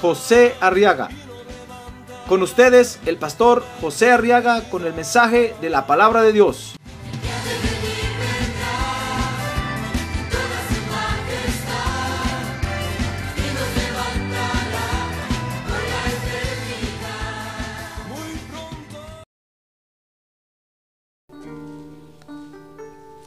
José Arriaga. Con ustedes, el pastor José Arriaga con el mensaje de la palabra de Dios.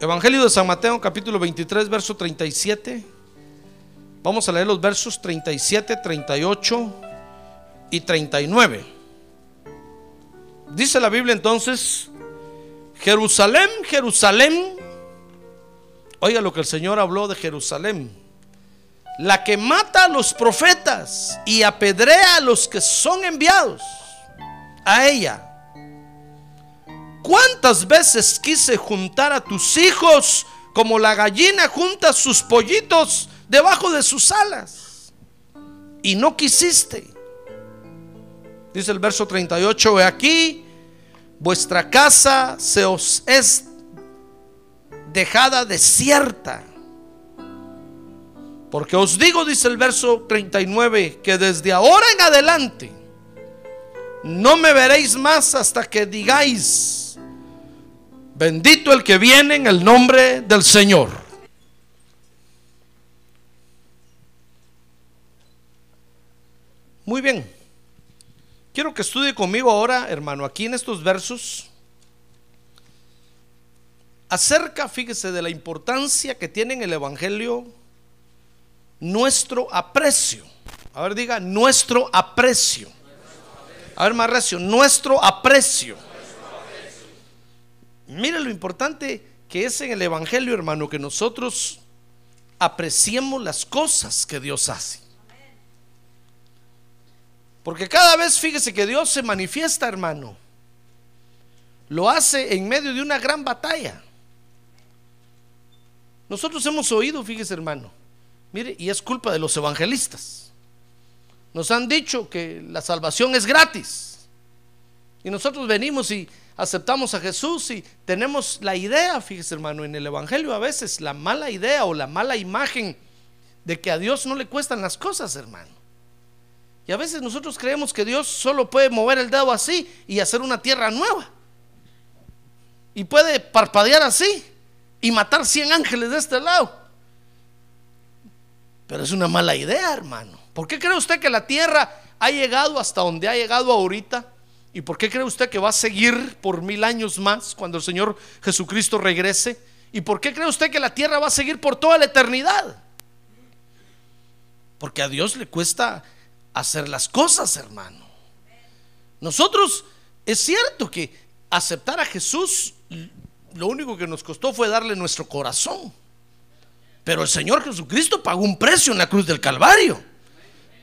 Evangelio de San Mateo, capítulo 23, verso 37. Vamos a leer los versos 37, 38 y 39. Dice la Biblia entonces, Jerusalén, Jerusalén, oiga lo que el Señor habló de Jerusalén, la que mata a los profetas y apedrea a los que son enviados a ella. ¿Cuántas veces quise juntar a tus hijos como la gallina junta sus pollitos debajo de sus alas? Y no quisiste. Dice el verso 38, He aquí, vuestra casa se os es dejada desierta. Porque os digo, dice el verso 39, que desde ahora en adelante no me veréis más hasta que digáis, bendito el que viene en el nombre del Señor. Muy bien. Quiero que estudie conmigo ahora, hermano, aquí en estos versos, acerca, fíjese, de la importancia que tiene en el Evangelio nuestro aprecio. A ver, diga, nuestro aprecio. A ver, más recio, nuestro aprecio. Mire lo importante que es en el Evangelio, hermano, que nosotros apreciemos las cosas que Dios hace. Porque cada vez, fíjese que Dios se manifiesta, hermano. Lo hace en medio de una gran batalla. Nosotros hemos oído, fíjese, hermano. Mire, y es culpa de los evangelistas. Nos han dicho que la salvación es gratis. Y nosotros venimos y aceptamos a Jesús y tenemos la idea, fíjese hermano, en el Evangelio a veces la mala idea o la mala imagen de que a Dios no le cuestan las cosas, hermano. Y a veces nosotros creemos que Dios solo puede mover el dedo así y hacer una tierra nueva. Y puede parpadear así y matar 100 ángeles de este lado. Pero es una mala idea, hermano. ¿Por qué cree usted que la tierra ha llegado hasta donde ha llegado ahorita? ¿Y por qué cree usted que va a seguir por mil años más cuando el Señor Jesucristo regrese? ¿Y por qué cree usted que la tierra va a seguir por toda la eternidad? Porque a Dios le cuesta hacer las cosas, hermano. Nosotros, es cierto que aceptar a Jesús, lo único que nos costó fue darle nuestro corazón. Pero el Señor Jesucristo pagó un precio en la cruz del Calvario.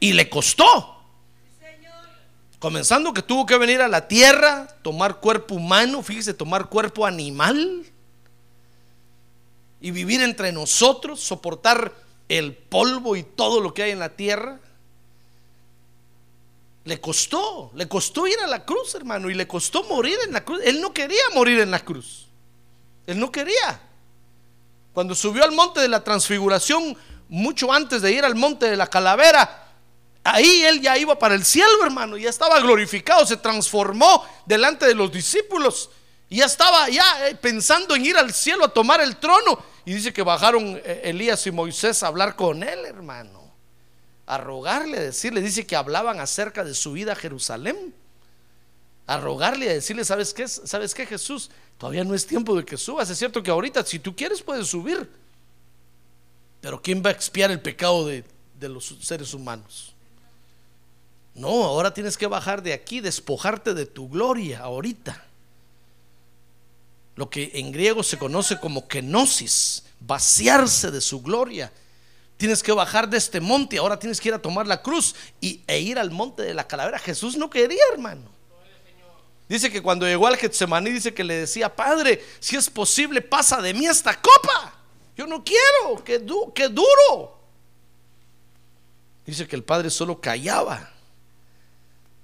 Y le costó. Comenzando que tuvo que venir a la tierra, tomar cuerpo humano, fíjese, tomar cuerpo animal. Y vivir entre nosotros, soportar el polvo y todo lo que hay en la tierra. Le costó, le costó ir a la cruz, hermano, y le costó morir en la cruz. Él no quería morir en la cruz. Él no quería. Cuando subió al monte de la transfiguración, mucho antes de ir al monte de la calavera, ahí él ya iba para el cielo, hermano, ya estaba glorificado, se transformó delante de los discípulos. Ya estaba ya eh, pensando en ir al cielo a tomar el trono. Y dice que bajaron eh, Elías y Moisés a hablar con él, hermano a rogarle, a decirle, dice que hablaban acerca de su vida a Jerusalén. A rogarle, a decirle, ¿sabes qué? ¿Sabes qué, Jesús? Todavía no es tiempo de que subas. Es cierto que ahorita, si tú quieres, puedes subir. Pero ¿quién va a expiar el pecado de, de los seres humanos? No, ahora tienes que bajar de aquí, despojarte de tu gloria ahorita. Lo que en griego se conoce como kenosis, vaciarse de su gloria Tienes que bajar de este monte, ahora tienes que ir a tomar la cruz y, e ir al monte de la calavera. Jesús no quería, hermano. Dice que cuando llegó al Getsemaní, dice que le decía, Padre, si es posible, pasa de mí esta copa. Yo no quiero, que, du que duro. Dice que el Padre solo callaba.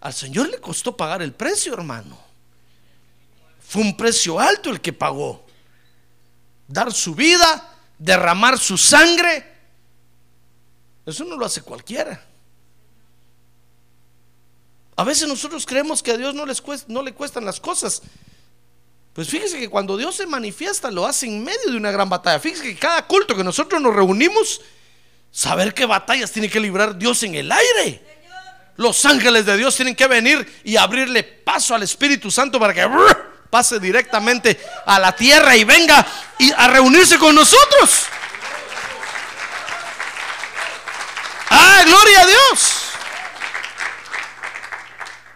Al Señor le costó pagar el precio, hermano. Fue un precio alto el que pagó. Dar su vida, derramar su sangre. Eso no lo hace cualquiera. A veces nosotros creemos que a Dios no, les no le cuestan las cosas. Pues fíjese que cuando Dios se manifiesta lo hace en medio de una gran batalla. Fíjese que cada culto que nosotros nos reunimos, saber qué batallas tiene que librar Dios en el aire. Los ángeles de Dios tienen que venir y abrirle paso al Espíritu Santo para que pase directamente a la tierra y venga y a reunirse con nosotros. ¡Ah, gloria Dios!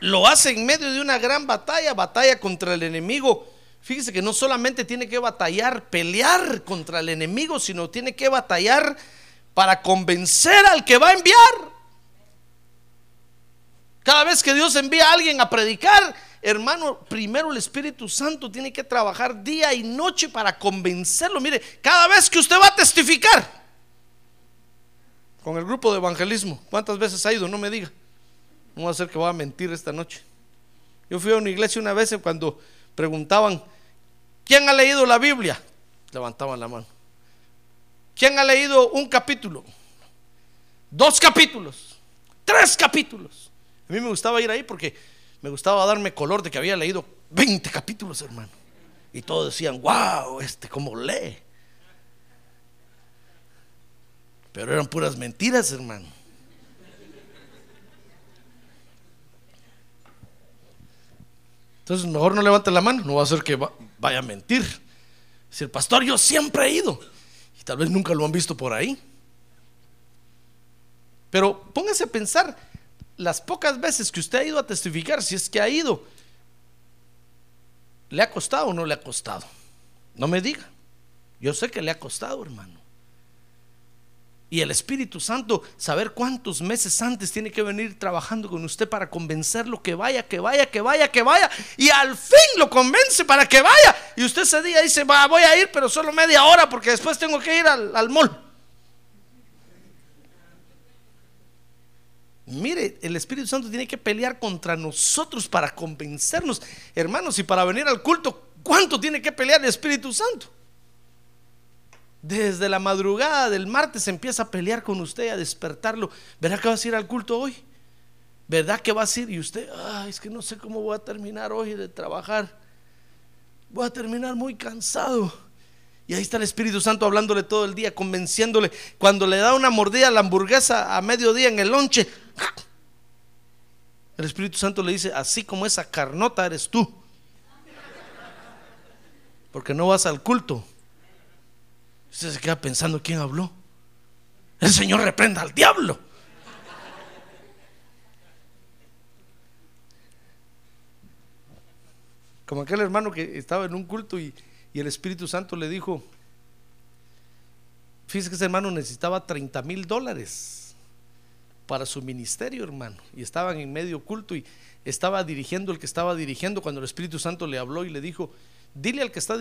Lo hace en medio de una gran batalla, batalla contra el enemigo. Fíjese que no solamente tiene que batallar, pelear contra el enemigo, sino tiene que batallar para convencer al que va a enviar. Cada vez que Dios envía a alguien a predicar, hermano, primero el Espíritu Santo tiene que trabajar día y noche para convencerlo. Mire, cada vez que usted va a testificar con el grupo de evangelismo, ¿cuántas veces ha ido? No me diga. No va a ser que voy a mentir esta noche. Yo fui a una iglesia una vez cuando preguntaban, ¿quién ha leído la Biblia? Levantaban la mano. ¿Quién ha leído un capítulo? Dos capítulos, tres capítulos. A mí me gustaba ir ahí porque me gustaba darme color de que había leído 20 capítulos, hermano. Y todos decían, wow, este cómo lee. Pero eran puras mentiras, hermano. Entonces, mejor no levante la mano, no va a ser que vaya a mentir. Si el pastor, yo siempre he ido. Y tal vez nunca lo han visto por ahí. Pero póngase a pensar las pocas veces que usted ha ido a testificar, si es que ha ido, ¿le ha costado o no le ha costado? No me diga. Yo sé que le ha costado, hermano. Y el Espíritu Santo, saber cuántos meses antes tiene que venir trabajando con usted para convencerlo que vaya, que vaya, que vaya, que vaya. Y al fin lo convence para que vaya. Y usted ese día dice, va, voy a ir, pero solo media hora porque después tengo que ir al, al mall. Mire, el Espíritu Santo tiene que pelear contra nosotros para convencernos. Hermanos, y para venir al culto, ¿cuánto tiene que pelear el Espíritu Santo? Desde la madrugada del martes empieza a pelear con usted, a despertarlo. ¿Verdad que vas a ir al culto hoy? ¿Verdad que vas a ir? Y usted, ay, es que no sé cómo voy a terminar hoy de trabajar. Voy a terminar muy cansado. Y ahí está el Espíritu Santo hablándole todo el día, convenciéndole. Cuando le da una mordida a la hamburguesa a mediodía en el lonche, el Espíritu Santo le dice, así como esa carnota eres tú. Porque no vas al culto. Usted se queda pensando quién habló. El Señor reprenda al diablo. Como aquel hermano que estaba en un culto y, el Espíritu Santo le dijo, fíjese que ese hermano necesitaba 30 mil dólares para su ministerio, hermano. Y estaban en medio culto y estaba dirigiendo el que estaba dirigiendo cuando el Espíritu Santo le habló y le dijo, dile al que está